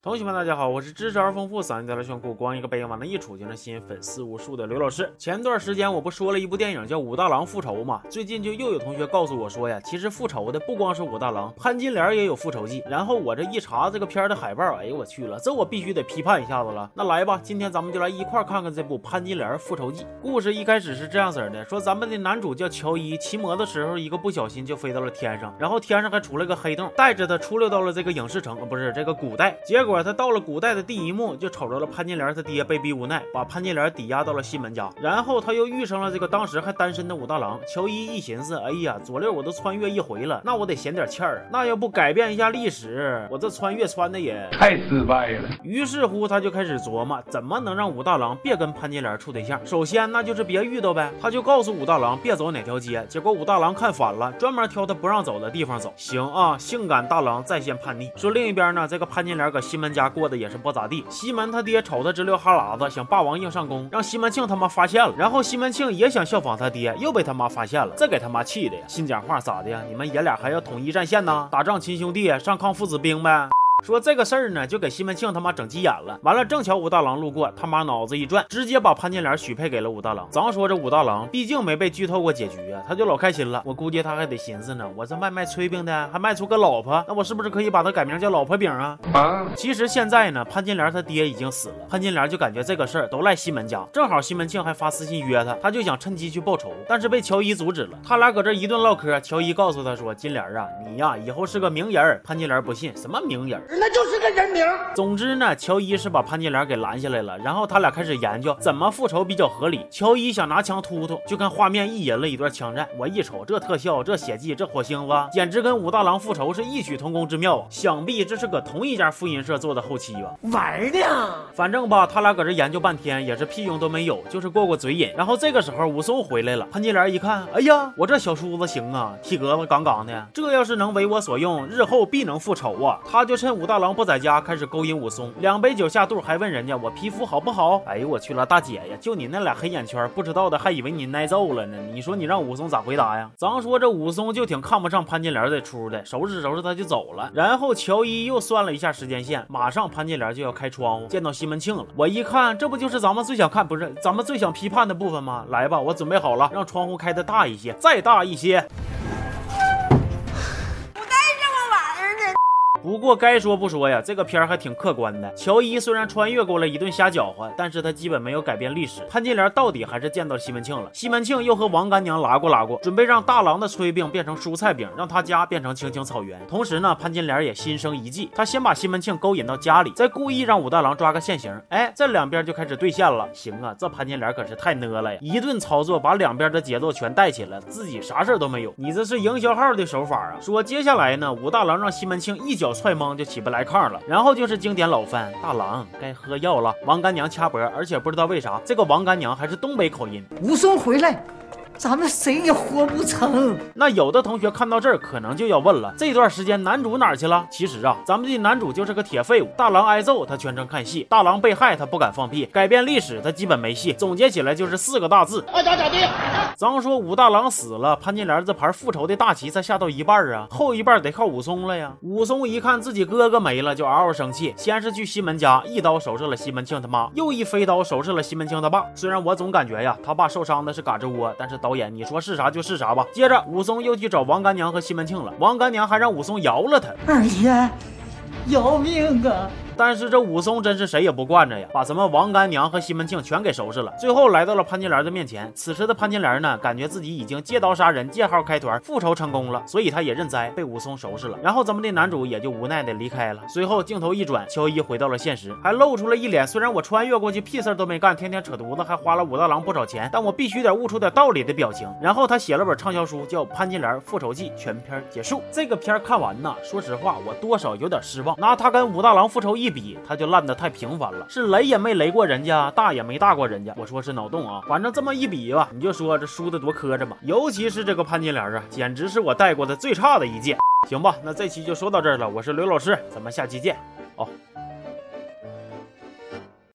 同学们，大家好，我是知识而丰富、嗓音带来炫酷、光一个背影往那一杵就能吸引粉丝无数的刘老师。前段时间我不说了一部电影叫《武大郎复仇》吗？最近就又有同学告诉我说呀，其实复仇的不光是武大郎，潘金莲也有复仇记。然后我这一查这个片儿的海报，哎呦我去了，这我必须得批判一下子了。那来吧，今天咱们就来一块看看这部《潘金莲复仇记》。故事一开始是这样子的，说咱们的男主叫乔伊，骑摩托的时候一个不小心就飞到了天上，然后天上还出了个黑洞，带着他出溜到了这个影视城，不是这个古代。结果他到了古代。的第一幕就瞅着了潘金莲他爹被逼无奈，把潘金莲抵押到了西门家，然后他又遇上了这个当时还单身的武大郎。乔伊一寻思，哎呀，左六我都穿越一回了，那我得显点气儿啊，那要不改变一下历史，我这穿越穿的也太失败了。于是乎他就开始琢磨，怎么能让武大郎别跟潘金莲处对象。首先那就是别遇到呗，他就告诉武大郎别走哪条街。结果武大郎看反了，专门挑他不让走的地方走。行啊，性感大郎在线叛逆。说另一边呢，这个潘金莲搁西西门家过得也是。不咋地，西门他爹瞅他直流哈喇子，想霸王硬上弓，让西门庆他妈发现了，然后西门庆也想效仿他爹，又被他妈发现了，这给他妈气的呀！心讲话咋的呀？你们爷俩还要统一战线呢？打仗亲兄弟，上炕父子兵呗！说这个事儿呢，就给西门庆他妈整急眼了。完了，正巧武大郎路过，他妈脑子一转，直接把潘金莲许配给了武大郎。咱说这武大郎毕竟没被剧透过结局啊，他就老开心了。我估计他还得寻思呢，我这卖卖炊饼的，还卖出个老婆，那我是不是可以把他改名叫老婆饼啊？啊！其实现在呢，潘金莲他爹已经死了，潘金莲就感觉这个事儿都赖西门家。正好西门庆还发私信约他，他就想趁机去报仇，但是被乔伊阻止了。他俩搁这一顿唠嗑，乔伊告诉他说：“金莲啊，你呀以后是个名人。”潘金莲不信，什么名人？那就是个人。名。总之呢，乔伊是把潘金莲给拦下来了，然后他俩开始研究怎么复仇比较合理。乔伊想拿枪突突，就看画面一引了一段枪战。我一瞅这特效、这血迹、这火星子，简直跟武大郎复仇是异曲同工之妙啊！想必这是搁同一家复印社做的后期吧？玩呢？反正吧，他俩搁这研究半天也是屁用都没有，就是过过嘴瘾。然后这个时候武松回来了，潘金莲一看，哎呀，我这小叔子行啊，体格子杠杠的，这要是能为我所用，日后必能复仇啊！他就趁武大郎不在家。开始勾引武松，两杯酒下肚，还问人家我皮肤好不好？哎呦我去了，大姐呀，就你那俩黑眼圈，不知道的还以为你挨揍了呢。你说你让武松咋回答呀？咱说这武松就挺看不上潘金莲这出的，收拾收拾他就走了。然后乔伊又算了一下时间线，马上潘金莲就要开窗户见到西门庆了。我一看，这不就是咱们最想看，不是咱们最想批判的部分吗？来吧，我准备好了，让窗户开的大一些，再大一些。不过该说不说呀，这个片儿还挺客观的。乔伊虽然穿越过了一顿瞎搅和，但是他基本没有改变历史。潘金莲到底还是见到西门庆了，西门庆又和王干娘拉过拉过，准备让大郎的炊饼变成蔬菜饼，让他家变成青青草原。同时呢，潘金莲也心生一计，他先把西门庆勾引到家里，再故意让武大郎抓个现行。哎，这两边就开始兑现了。行啊，这潘金莲可是太讷了呀！一顿操作把两边的节奏全带起来，自己啥事儿都没有。你这是营销号的手法啊！说接下来呢，武大郎让西门庆一脚。踹懵就起不来炕了，然后就是经典老番，大郎该喝药了。王干娘掐脖，而且不知道为啥，这个王干娘还是东北口音。武松回来。咱们谁也活不成。那有的同学看到这儿，可能就要问了：这段时间男主哪儿去了？其实啊，咱们的男主就是个铁废物。大郎挨揍，他全程看戏；大郎被害，他不敢放屁；改变历史，他基本没戏。总结起来就是四个大字：爱咋咋地。咱说武大郎死了，潘金莲这盘复仇的大棋才下到一半啊，后一半得靠武松了呀。武松一看自己哥哥没了，就嗷嗷生气，先是去西门家一刀收拾了西门庆他妈，又一飞刀收拾了西门庆他爸。虽然我总感觉呀，他爸受伤的是嘎吱窝，但是导演你说是啥就是啥吧。接着武松又去找王干娘和西门庆了，王干娘还让武松饶了他。二爷，饶命啊！但是这武松真是谁也不惯着呀，把咱们王干娘和西门庆全给收拾了。最后来到了潘金莲的面前。此时的潘金莲呢，感觉自己已经借刀杀人、借号开团、复仇成功了，所以他也认栽，被武松收拾了。然后咱们的男主也就无奈的离开了。随后镜头一转，乔伊回到了现实，还露出了一脸虽然我穿越过去屁事都没干，天天扯犊子，还花了武大郎不少钱，但我必须得悟出点道理的表情。然后他写了本畅销书，叫《潘金莲复仇记》，全片结束。这个片看完呢，说实话，我多少有点失望。拿他跟武大郎复仇一比，他就烂。的太频繁了，是雷也没雷过人家，大也没大过人家。我说是脑洞啊，反正这么一比吧，你就说这输的多磕碜吧。尤其是这个潘金莲啊，简直是我带过的最差的一届。行吧，那这期就说到这儿了。我是刘老师，咱们下期见。哦。